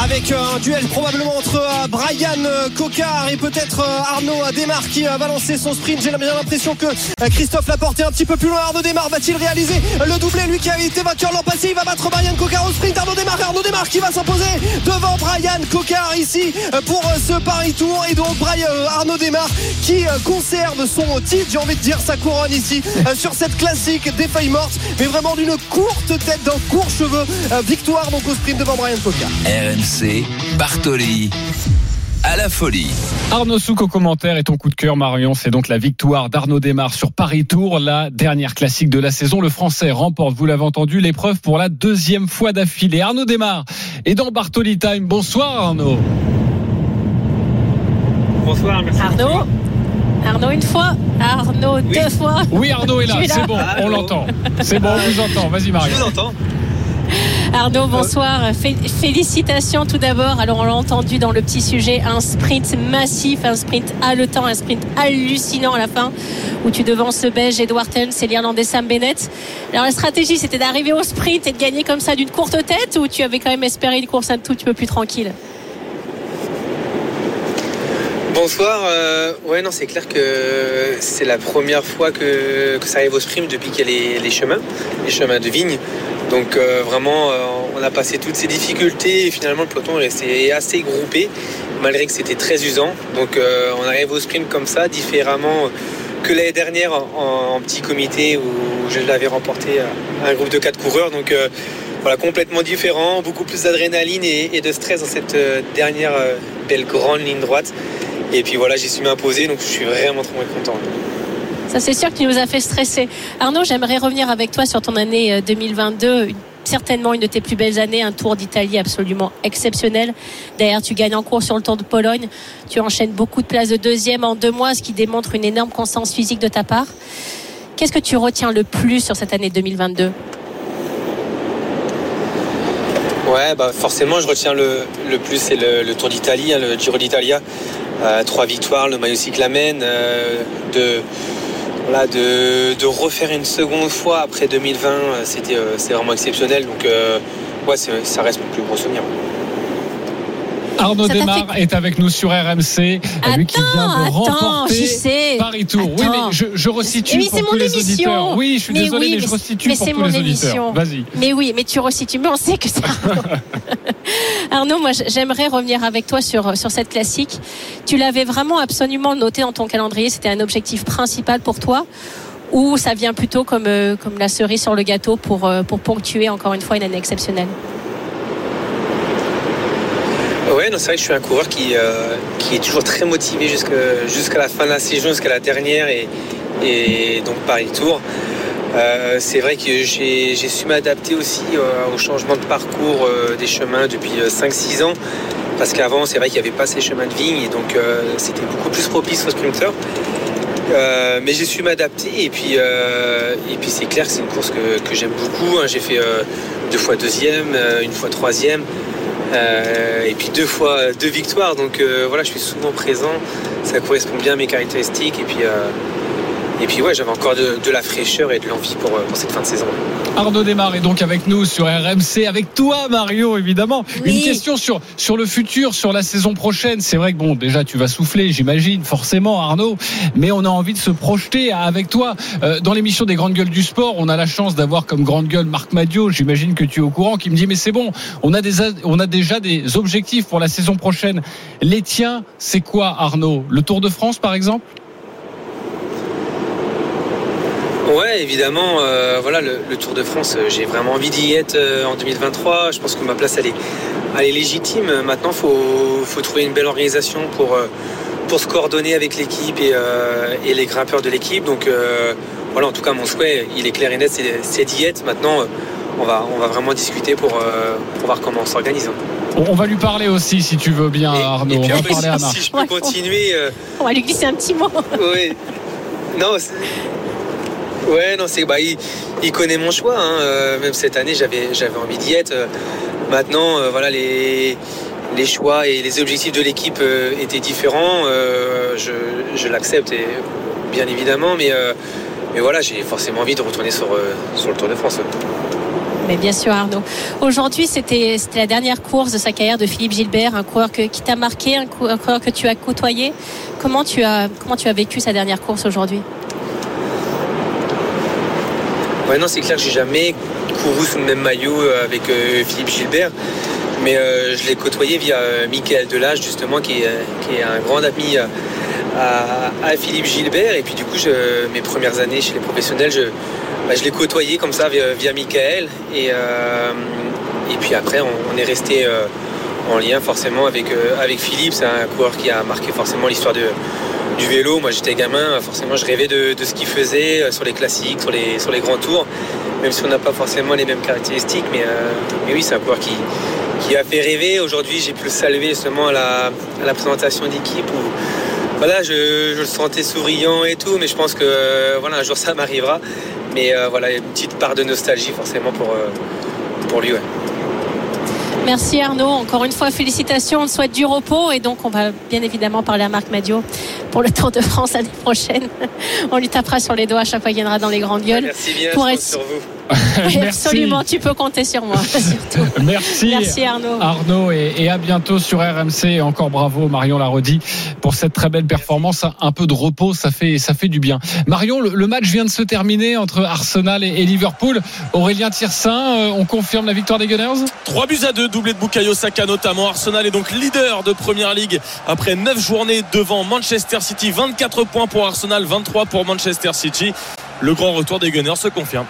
Avec un duel probablement entre euh, Brian euh, Cocard et peut-être euh, Arnaud Desmar qui va lancer son sprint. J'ai bien l'impression que Christophe Laporte est un petit peu plus loin. Arnaud Desmar va-t-il réaliser le doublé? Lui qui a été vainqueur l'an passé, il va battre Brian Cocard au sprint. Arnaud Desmar, Arnaud Desmar qui va s'imposer devant Brian Cocard ici pour ce Paris Tour. Et donc Brian, Arnaud Desmar qui conserve son titre, j'ai envie de dire sa couronne ici sur cette classique des feuilles mortes, mais vraiment d'une courte tête, d'un court cheveu. Victoire donc au sprint devant Brian Cocard. RMC, Bartoli à la folie. Arnaud Souk au commentaire et ton coup de cœur Marion, c'est donc la victoire d'Arnaud Desmar sur Paris Tour, la dernière classique de la saison. Le Français remporte, vous l'avez entendu, l'épreuve pour la deuxième fois d'affilée. Arnaud Desmar est dans Bartoli Time. Bonsoir Arnaud. Bonsoir, merci. Arnaud Arnaud une fois, Arnaud deux fois. Oui Arnaud est là, c'est bon, on l'entend. C'est bon, on vous entend. Vas-y Marion. Je vous entends. Arnaud, bonsoir. Félicitations tout d'abord. Alors, on l'a entendu dans le petit sujet, un sprint massif, un sprint haletant, un sprint hallucinant à la fin, où tu devances Belge Edward Tens et l'Irlandais Sam Bennett. Alors, la stratégie, c'était d'arriver au sprint et de gagner comme ça d'une courte tête, ou tu avais quand même espéré une course un tout petit peu plus tranquille? Bonsoir. Euh, ouais, non, c'est clair que c'est la première fois que, ça arrive au sprint depuis qu'il y a les, chemins, les chemins de vigne. Donc euh, vraiment, euh, on a passé toutes ces difficultés et finalement le peloton est resté assez groupé, malgré que c'était très usant. Donc on arrive au sprint comme ça, différemment que l'année dernière en, petit comité où je l'avais remporté à un groupe de quatre coureurs. Donc voilà, complètement différent, beaucoup plus d'adrénaline et, de stress dans cette dernière belle grande ligne droite. Et puis voilà, j'y suis imposé, donc je suis vraiment très content. Ça, c'est sûr tu nous as fait stresser. Arnaud, j'aimerais revenir avec toi sur ton année 2022. Euh, certainement une de tes plus belles années, un Tour d'Italie absolument exceptionnel. D'ailleurs, tu gagnes en cours sur le Tour de Pologne. Tu enchaînes beaucoup de places de deuxième en deux mois, ce qui démontre une énorme constance physique de ta part. Qu'est-ce que tu retiens le plus sur cette année 2022 Ouais, bah forcément, je retiens le, plus, c'est le, Tour d'Italie, hein, le Giro d'Italia. Euh, trois victoires, le maillot cyclamen, euh, de, refaire une seconde fois après 2020, euh, c'était c'est vraiment exceptionnel. Donc ouais, ça reste mon plus gros souvenir. Arnaud Desmar est avec nous sur RMC, attends, lui qui vient de remporter Paris Oui, mais je, je resitue pour tous les auditeurs. Oui, je suis désolé, mais, je resitue pour tous les auditeurs. Vas-y. Mais oui, mais tu resitues, mais on sait que ça. Arnaud, moi j'aimerais revenir avec toi sur, sur cette classique. Tu l'avais vraiment absolument noté dans ton calendrier, c'était un objectif principal pour toi ou ça vient plutôt comme, euh, comme la cerise sur le gâteau pour, euh, pour ponctuer encore une fois une année exceptionnelle? Ouais, c'est vrai que je suis un coureur qui, euh, qui est toujours très motivé jusqu'à la fin de la saison, jusqu'à la dernière et, donc Paris Tour. Euh, c'est vrai que j'ai su m'adapter aussi euh, au changement de parcours des chemins depuis 5-6 ans. Parce qu'avant, c'est vrai qu'il n'y avait pas ces chemins de vigne et donc c'était beaucoup plus propice aux sprinteurs. mais j'ai su m'adapter et puis, puis c'est clair que c'est une course que, j'aime beaucoup. Hein. J'ai fait deux fois deuxième, une fois troisième. Euh, et puis deux fois deux victoires. Donc euh, voilà, je suis souvent présent. Ça correspond bien à mes caractéristiques. Et puis, euh, et puis ouais, j'avais encore de, la fraîcheur et de l'envie pour, pour, cette fin de saison. Arnaud Desmar est donc avec nous sur RMC, avec toi Mario évidemment. Une question sur, sur le futur, sur la saison prochaine. C'est vrai que bon, déjà tu vas souffler, j'imagine, forcément Arnaud, mais on a envie de se projeter avec toi. dans l'émission des grandes gueules du sport, on a la chance d'avoir comme grande gueule Marc Madio, j'imagine que tu es au courant, qui me dit mais c'est bon, on a, des, on a déjà des objectifs pour la saison prochaine. Les tiens, c'est quoi Arnaud? Le Tour de France par exemple? Ouais, évidemment. Euh, voilà, le, Tour de France, euh, j'ai vraiment envie d'y être euh, en 2023. Je pense que ma place, elle est, elle est légitime. Maintenant, il faut, faut, trouver une belle organisation pour, pour se coordonner avec l'équipe et, et, les grimpeurs de l'équipe. Donc, voilà, en tout cas, mon souhait, il est clair et net, c'est d'y être. Maintenant, on va, on va vraiment discuter pour, pour voir comment on s'organise. hein. On va lui parler aussi, si tu veux bien, Et- Arnaud. et puis on va après, parler à si, Marc. si je peux continuer. euh, On va lui glisser un petit mot. oui. Non, c'est- ouais, non, c'est bah, il, connaît mon choix. hein. Euh, même cette année, j'avais j'avais envie d'y être. Euh, Maintenant, euh, voilà, les les choix et les objectifs de l'équipe étaient différents. Je je l'accepte et bien évidemment, mais mais voilà, j'ai forcément envie de retourner sur sur le Tour de France. Mais bien sûr, Arnaud. Aujourd'hui, c'était la dernière course de sa carrière de Philippe Gilbert, un coureur que- qui t'a marqué, un coureur que tu as côtoyé. Comment tu as, comment tu as vécu sa dernière course aujourd'hui? Ouais, non, c'est clair que j'ai jamais couru sous le même maillot euh, avec euh, Philippe Gilbert, mais euh, je l'ai côtoyé via Michael Delage, justement, qui est, un grand ami à, Philippe Gilbert. Et puis, du coup, mes premières années chez les professionnels, je, bah, je l'ai côtoyé comme ça via, via Michael. Et, et puis après, on, est resté en lien forcément avec, avec Philippe. C'est un coureur qui a marqué forcément l'histoire de, du vélo. Moi, j'étais gamin, forcément, je rêvais de, ce qu'il faisait euh, sur les classiques, sur les, grands tours, même si on n'a pas forcément les mêmes caractéristiques. Mais, euh, oui, c'est un coureur qui, a fait rêver. Aujourd'hui, j'ai pu le saluer justement à la, à la présentation d'équipe où voilà, je, le sentais souriant et tout, mais je pense que euh, voilà, un jour ça m'arrivera. Mais euh, voilà, une petite part de nostalgie forcément pour, lui. Merci Arnaud. Encore une fois, félicitations. On te souhaite du repos et donc on va bien évidemment parler à Marc Madio pour le Tour de France l'année prochaine. On lui tapera sur les doigts à chaque fois qu'il viendra dans les grandes gueules. Merci bien, Pour être- sur vous. Merci. absolument, tu peux compter sur moi, surtout. Merci. Merci Arnaud. Arnaud et, et à bientôt sur RMC et encore bravo Marion l'a redit pour cette très belle performance un peu de repos ça fait ça fait du bien Marion le, le match vient de se terminer entre Arsenal et, et Liverpool Aurélien Tirsin euh, on confirme la victoire des Gunners? 3 buts à 2, doublé de Bukayo Saka notamment. Arsenal est donc leader de Première Ligue après 9 journées devant Manchester City. 24 points pour Arsenal, 23 pour Manchester City. Le grand retour des Gunners se confirme.